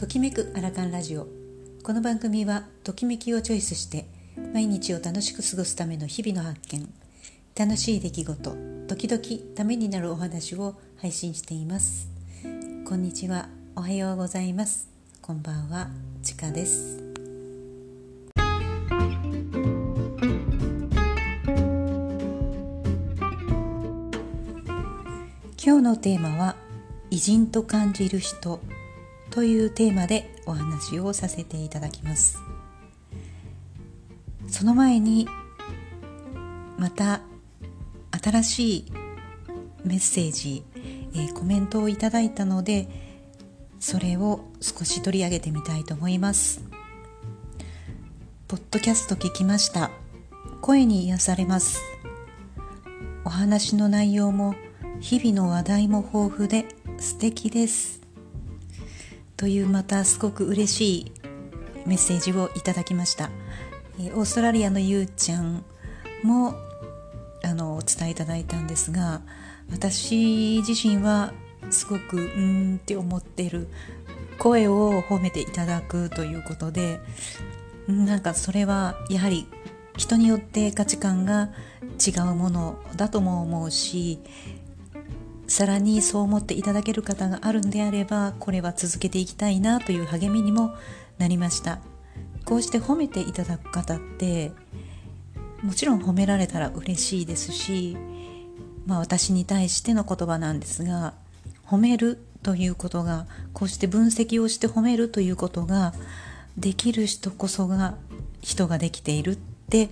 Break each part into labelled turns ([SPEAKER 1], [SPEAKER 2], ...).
[SPEAKER 1] ときめくアラカンラジオ。この番組はときめきをチョイスして毎日を楽しく過ごすための日々の発見。楽しい出来事時々ためになるお話を配信しています。こんにちは。おはようございます。こんばんは。ちかです。今日のテーマは偉人と感じる人。というテーマでお話をさせていただきます。その前にまた新しいメッセージ、えー、コメントをいただいたのでそれを少し取り上げてみたいと思います。ポッドキャスト聞きました。声に癒されます。お話の内容も日々の話題も豊富で素敵です。というまたすごく嬉しいメッセージをいただきました、オーストラリアのゆうちゃんもあのお伝えいただいたんですが私自身はすごくうんって思ってる声を褒めていただくということでなんかそれはやはり人によって価値観が違うものだとも思うしさらにそう思っていただける方があるんであればこれは続けていきたいなという励みにもなりましたこうして褒めていただく方ってもちろん褒められたら嬉しいですし、まあ、私に対しての言葉なんですが褒めるということがこうして分析をして褒めるということができる人こそが人ができているって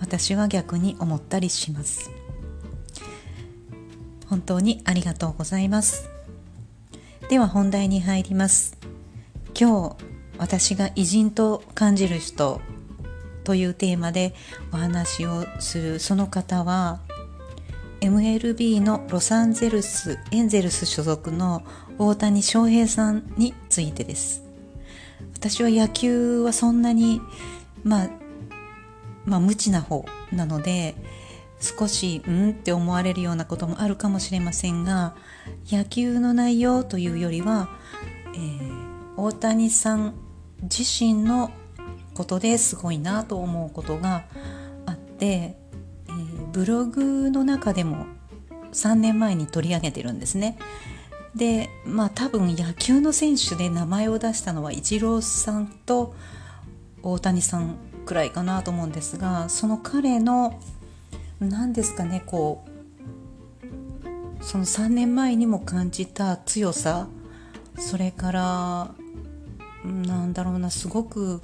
[SPEAKER 1] 私は逆に思ったりします。本当にありがとうございます。では本題に入ります。今日私が偉人と感じる人というテーマでお話をするその方は MLB のロサンゼルスエンゼルス所属の大谷翔平さんについてです。私は野球はそんなにまあまあ無知な方なので少しうんって思われるようなこともあるかもしれませんが野球の内容というよりは、えー、大谷さん自身のことですごいなと思うことがあって、えー、ブログの中でも3年前に取り上げてるんですね。でまあ多分野球の選手で名前を出したのはイチローさんと大谷さんくらいかなと思うんですがその彼の何ですかねこうその3年前にも感じた強さそれからなんだろうなすごく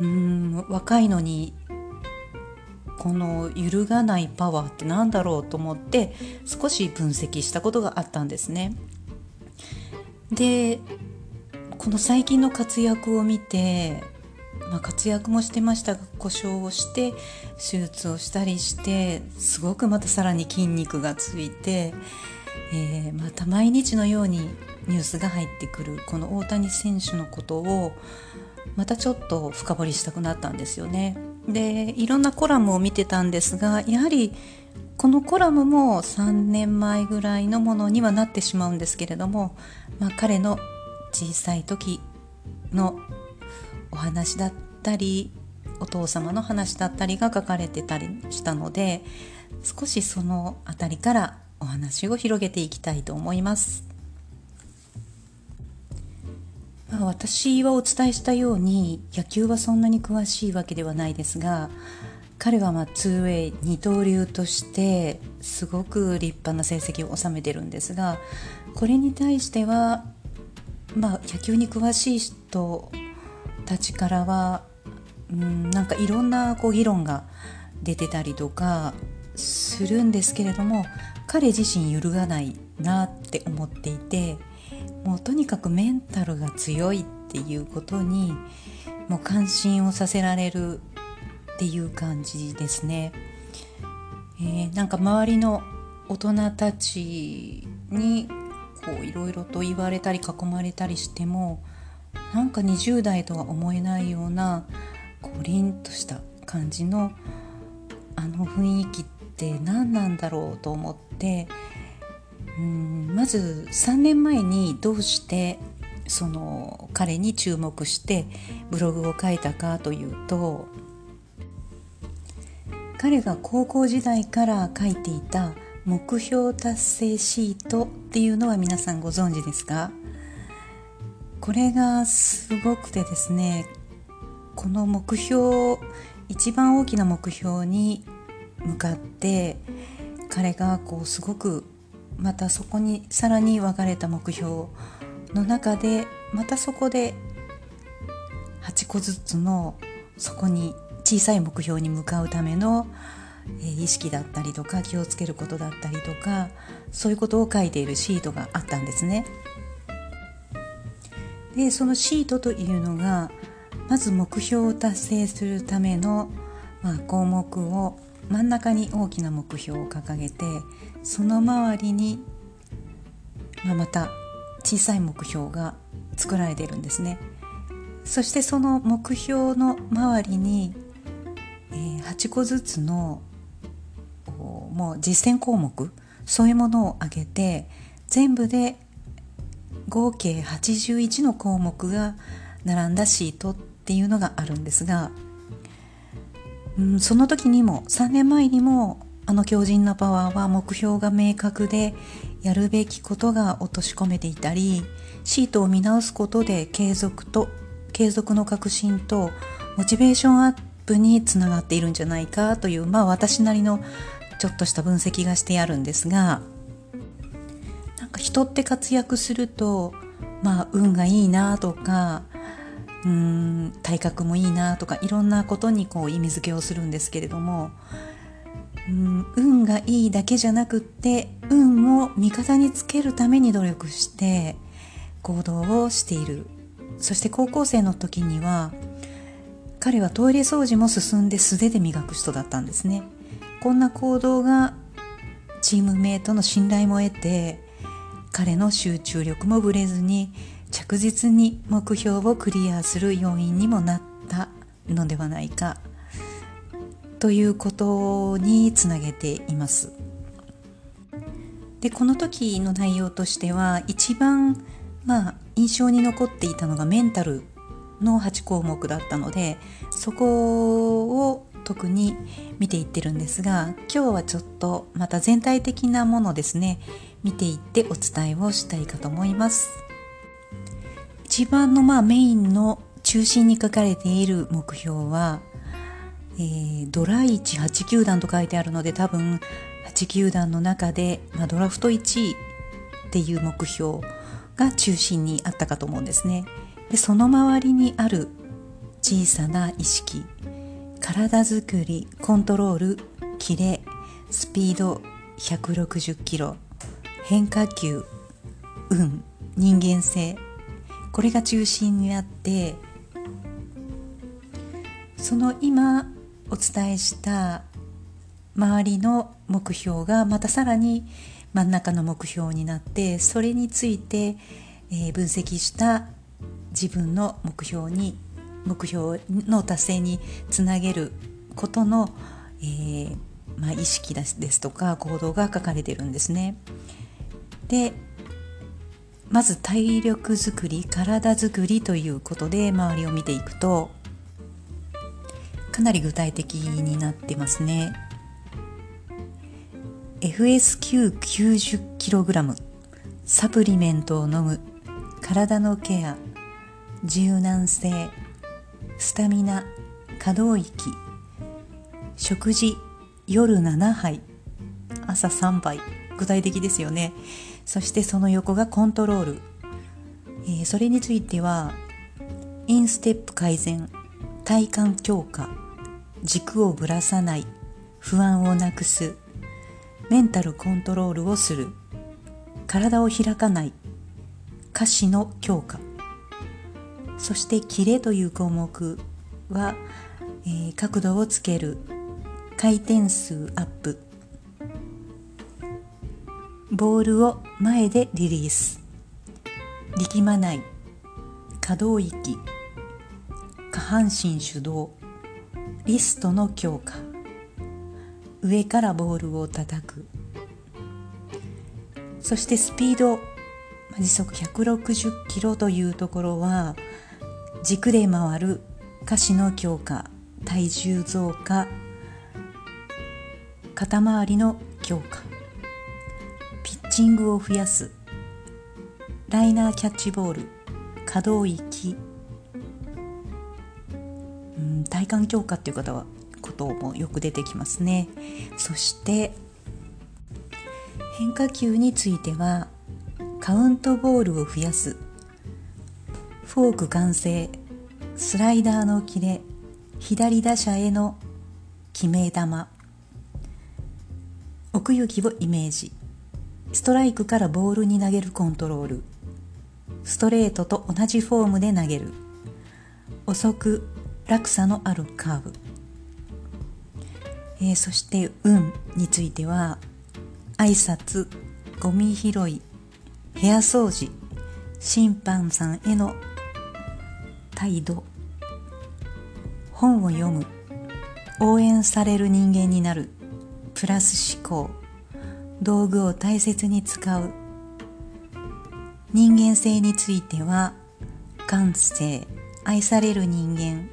[SPEAKER 1] うん若いのにこの揺るがないパワーって何だろうと思って少し分析したことがあったんですね。でこの最近の活躍を見てまあ、活躍もしてましたが故障をして手術をしたりしてすごくまたさらに筋肉がついて、えー、また毎日のようにニュースが入ってくるこの大谷選手のことをまたちょっと深掘りしたくなったんですよね。でいろんなコラムを見てたんですがやはりこのコラムも3年前ぐらいのものにはなってしまうんですけれども、まあ、彼の小さい時のお話だったりお父様の話だったりが書かれてたりしたので少しその辺りからお話を広げていきたいと思います。まあ、私はお伝えしたように野球はそんなに詳しいわけではないですが彼はまあ 2way 二刀流としてすごく立派な成績を収めてるんですがこれに対してはまあ野球に詳しい人たちからはうんなんかいろんなこう議論が出てたりとかするんですけれども彼自身揺るがないなって思っていてもうとにかくメンタルが強いっていうことにもう関心をさせられるっていう感じですね。えー、なんか周りの大人たちにこういろいろと言われたり囲まれたりしてもなんか20代とは思えないようなこう凛とした感じのあの雰囲気って何なんだろうと思ってうんまず3年前にどうしてその彼に注目してブログを書いたかというと彼が高校時代から書いていた目標達成シートっていうのは皆さんご存知ですか？これがすごくてですねこの目標一番大きな目標に向かって彼がこうすごくまたそこにさらに分かれた目標の中でまたそこで8個ずつのそこに小さい目標に向かうための意識だったりとか気をつけることだったりとかそういうことを書いているシートがあったんですね。でそのシートというのがまず目標を達成するための、まあ、項目を真ん中に大きな目標を掲げてその周りに、まあ、また小さい目標が作られているんですね。そしてその目標の周りに、えー、8個ずつのもう実践項目そういうものを挙げて全部で合計81の項目が並んだシートっていうのがあるんですが、うん、その時にも3年前にもあの強靭なパワーは目標が明確でやるべきことが落とし込めていたりシートを見直すことで継続と継続の革新とモチベーションアップにつながっているんじゃないかというまあ私なりのちょっとした分析がしてあるんですが人って活躍するとまあ運がいいなとかうーん体格もいいなとかいろんなことにこう意味付けをするんですけれどもうん運がいいだけじゃなくって運を味方につけるために努力して行動をしている。そして高校生の時には彼はトイレ掃除も進んで素手で磨く人だったんですね。こんな行動がチームメイトの信頼も得て彼の集中力もぶれずに着実に目標をクリアする要因にもなったのではないかということにつなげています。でこの時の内容としては一番まあ印象に残っていたのがメンタルの8項目だったのでそこを特に見ていってるんですが今日はちょっとまた全体的なものですね見ていってお伝えをしたいかと思います一番のまあメインの中心に書かれている目標は、えー、ドラ1、8球団と書いてあるので多分8球団の中で、まあ、ドラフト1位っていう目標が中心にあったかと思うんですね。でその周りにある小さな意識体づくりコントロールキレスピード160キロ変化球運人間性これが中心にあってその今お伝えした周りの目標がまたさらに真ん中の目標になってそれについて、え、分析した自分の目標に目標の達成につなげることの、えー、まあ、意識ですとか行動が書かれてるんですね。でまず体力づくり体づくりということで周りを見ていくとかなり具体的になってますね。FSQ90kg サプリメントを飲む体のケア柔軟性スタミナ可動域食事夜7杯朝3杯具体的ですよねそしてその横がコントロール、えー、それについてはインステップ改善体幹強化軸をぶらさない不安をなくすメンタルコントロールをする体を開かない歌詞の強化。そしてキレという項目は、えー、角度をつける回転数アップボールを前でリリース。力まない。可動域。下半身主導。リストの強化。上からボールを叩く。そしてスピード。時速160キロというところは軸で回る。下肢の強化。体重増加。肩周りの強化。チングを増やす。ライナーキャッチボール。可動域、うん、体幹強化っていう方はこともよく出てきますね。そして変化球についてはカウントボールを増やす。フォーク完成。スライダーのキレ。左打者への決め球。奥行きをイメージ。ストライクからボールに投げるコントロール。ストレートと同じフォームで投げる。遅く落差のあるカーブ、えー、そして運については挨拶ゴミ拾い部屋掃除審判さんへの態度。本を読む。応援される人間になる。プラス思考。道具を大切に使う。人間性については感性愛される人間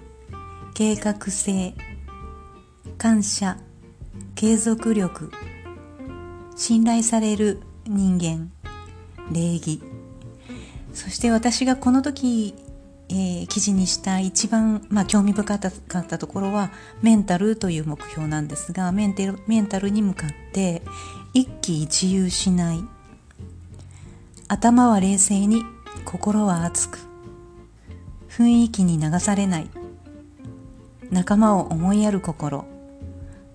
[SPEAKER 1] 計画性感謝継続力信頼される人間礼儀。そして私がこの時、えー、記事にした一番、まあ、興味深かったところはメンタルという目標なんですがメンテルメンタルに向かって一喜一憂しない。頭は冷静に心は熱く。雰囲気に流されない。仲間を思いやる心。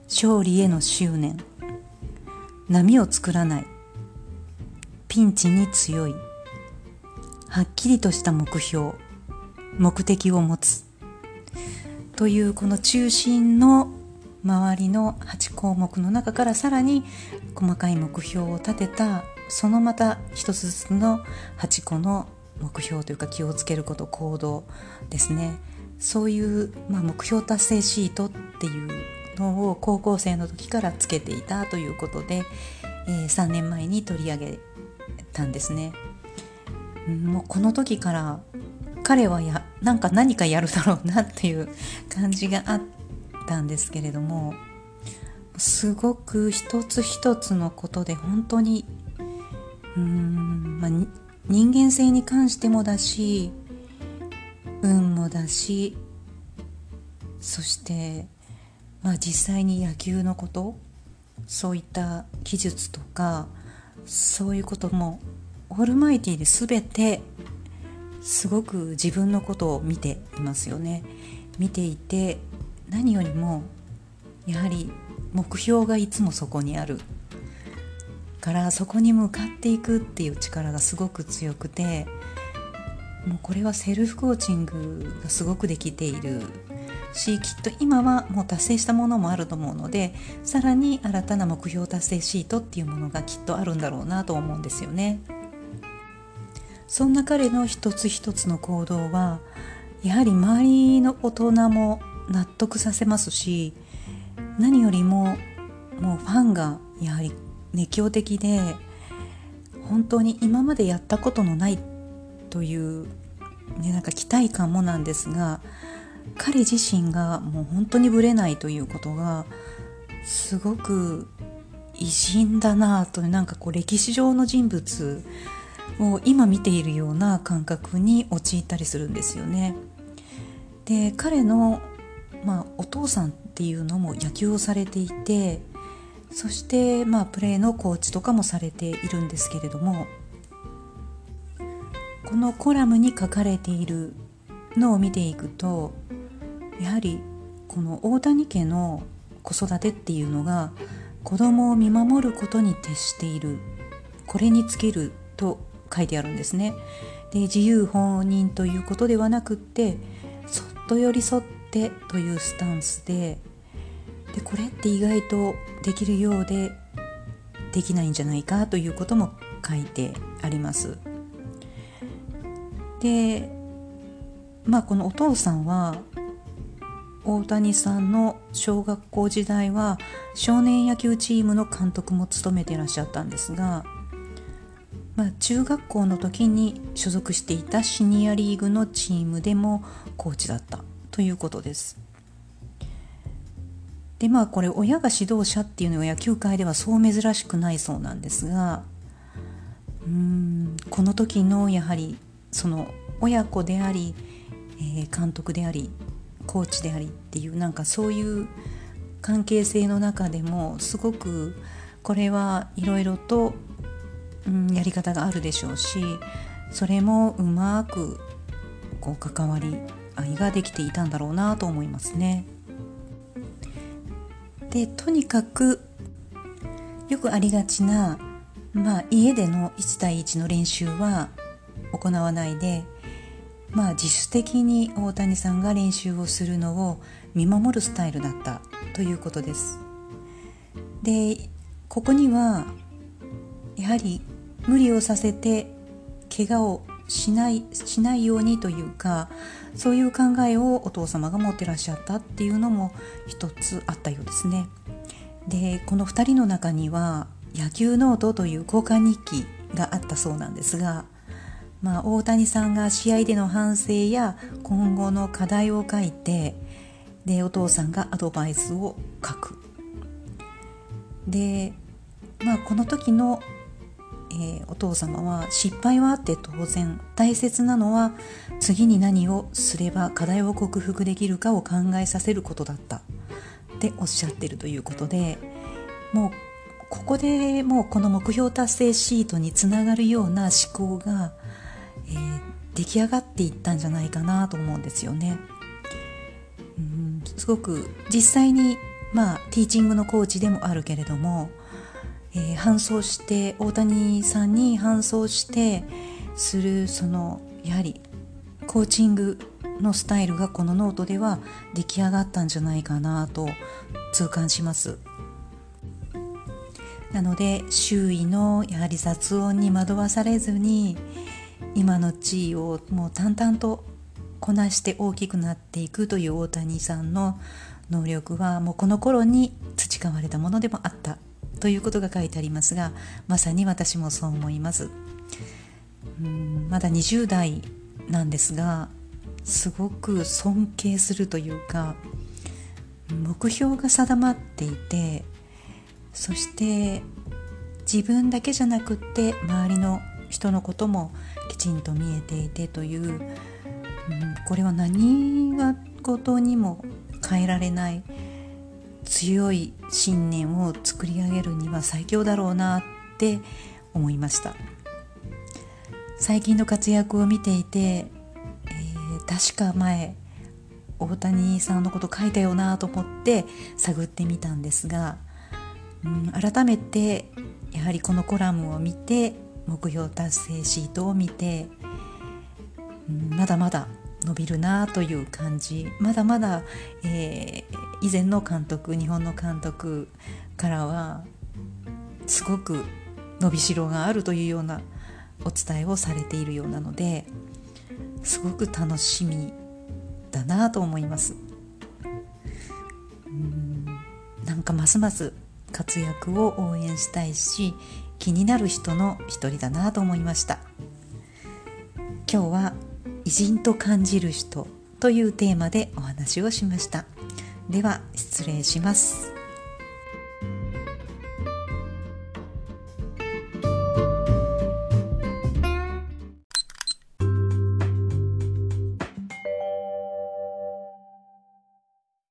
[SPEAKER 1] 勝利への執念。波を作らない。ピンチに強い。はっきりとした目標。目的を持つというこの中心の周りの8項目の中からさらに細かい目標を立てたそのまた一つずつの8個の目標というか気をつけること行動ですねそういう、まあ、目標達成シートっていうのを高校生の時からつけていたということで、えー、3年前に取り上げたんですね。もうこの時から彼はやなんか何かやるだろうなっていう感じがあったんですけれどもすごく一つ一つのことで本当にうん、まあ、人間性に関してもだし運もだしそして、まあ、実際に野球のことそういった技術とかそういうこともオールマイティで全てすごく自分のことを見ていますよね。見ていて何よりもやはり目標がいつもそこにあるからそこに向かっていくっていう力がすごく強くてもうこれはセルフコーチングがすごくできているしきっと今はもう達成したものもあると思うのでさらに新たな目標達成シートっていうものがきっとあるんだろうなと思うんですよね。そんな彼の一つ一つの行動はやはり周りの大人も納得させますし何よりももうファンがやはり熱狂的で本当に今までやったことのないという、ね、なんか期待感もなんですが彼自身がもう本当にぶれないということがすごく偉人だなとなんかこう歴史上の人物を今見ているような感覚に陥ったりするんですよね。で彼の、まあ、お父さんっていうのも野球をされていてそしてまあプレーのコーチとかもされているんですけれどもこのコラムに書かれているのを見ていくとやはりこの大谷家の子育てっていうのが子供を見守ることに徹しているこれにつけると書いてあるんですね。で自由放任ということではなくってそっと寄り添ってというスタンスででこれって意外とできるようでできないんじゃないかということも書いてあります。でまあこのお父さんは大谷さんの小学校時代は少年野球チームの監督も務めていらっしゃったんですがまあ、中学校の時に所属していたシニアリーグのチームでもコーチだったということです。でまあこれ親が指導者っていうのは野球界ではそう珍しくないそうなんですがうんこの時のやはりその親子であり、えー、監督でありコーチでありっていうなんかそういう関係性の中でもすごくこれはいろいろとうん、やり方があるでしょうしそれもうまくこう関わり合いができていたんだろうなと思いますね。でとにかくよくありがちな、まあ、家での1対1の練習は行わないで、まあ、自主的に大谷さんが練習をするのを見守るスタイルだったということです。でここにはやはり無理をさせて怪我をしないしないようにというかそういう考えをお父様が持ってらっしゃったっていうのも一つあったようですね。でこの2人の中には野球ノートという交換日記があったそうなんですが、まあ、大谷さんが試合での反省や今後の課題を書いてでお父さんがアドバイスを書く。で、まあ、この時のえー、お父様は失敗はあって当然大切なのは次に何をすれば課題を克服できるかを考えさせることだったっておっしゃってるということでもうここでもうこの目標達成シートにつながるような思考が、えー、出来上がっていったんじゃないかなと思うんですよね。うんすごく実際にまあティーチングのコーチでもあるけれどもえー、伴走して大谷さんに伴走してするそのやはりコーチングのスタイルがこのノートでは出来上がったんじゃないかなと痛感します。なので周囲のやはり雑音に惑わされずに今の地位をもう淡々とこなして大きくなっていくという大谷さんの能力はもうこの頃に培われたものでもあった。ということが書いてありますがまさに私もそう思います。うんまだ20代なんですがすごく尊敬するというか目標が定まっていてそして自分だけじゃなくって周りの人のこともきちんと見えていてという、うん、これは何事にも変えられない強い信念を作り上げるには最強だろうなって思いました。最近の活躍を見ていて、えー、確か前大谷さんのこと書いたよなと思って探ってみたんですが、うん、改めてやはりこのコラムを見て目標達成シートを見て、うん、まだまだ伸びるなという感じ。まだまだ、えー、以前の監督日本の監督からはすごく伸びしろがあるというようなお伝えをされているようなのですごく楽しみだなと思います。うんなんかますます活躍を応援したいし気になる人の一人だなと思いました。今日は偉人と感じる人というテーマでお話をしました。では失礼します。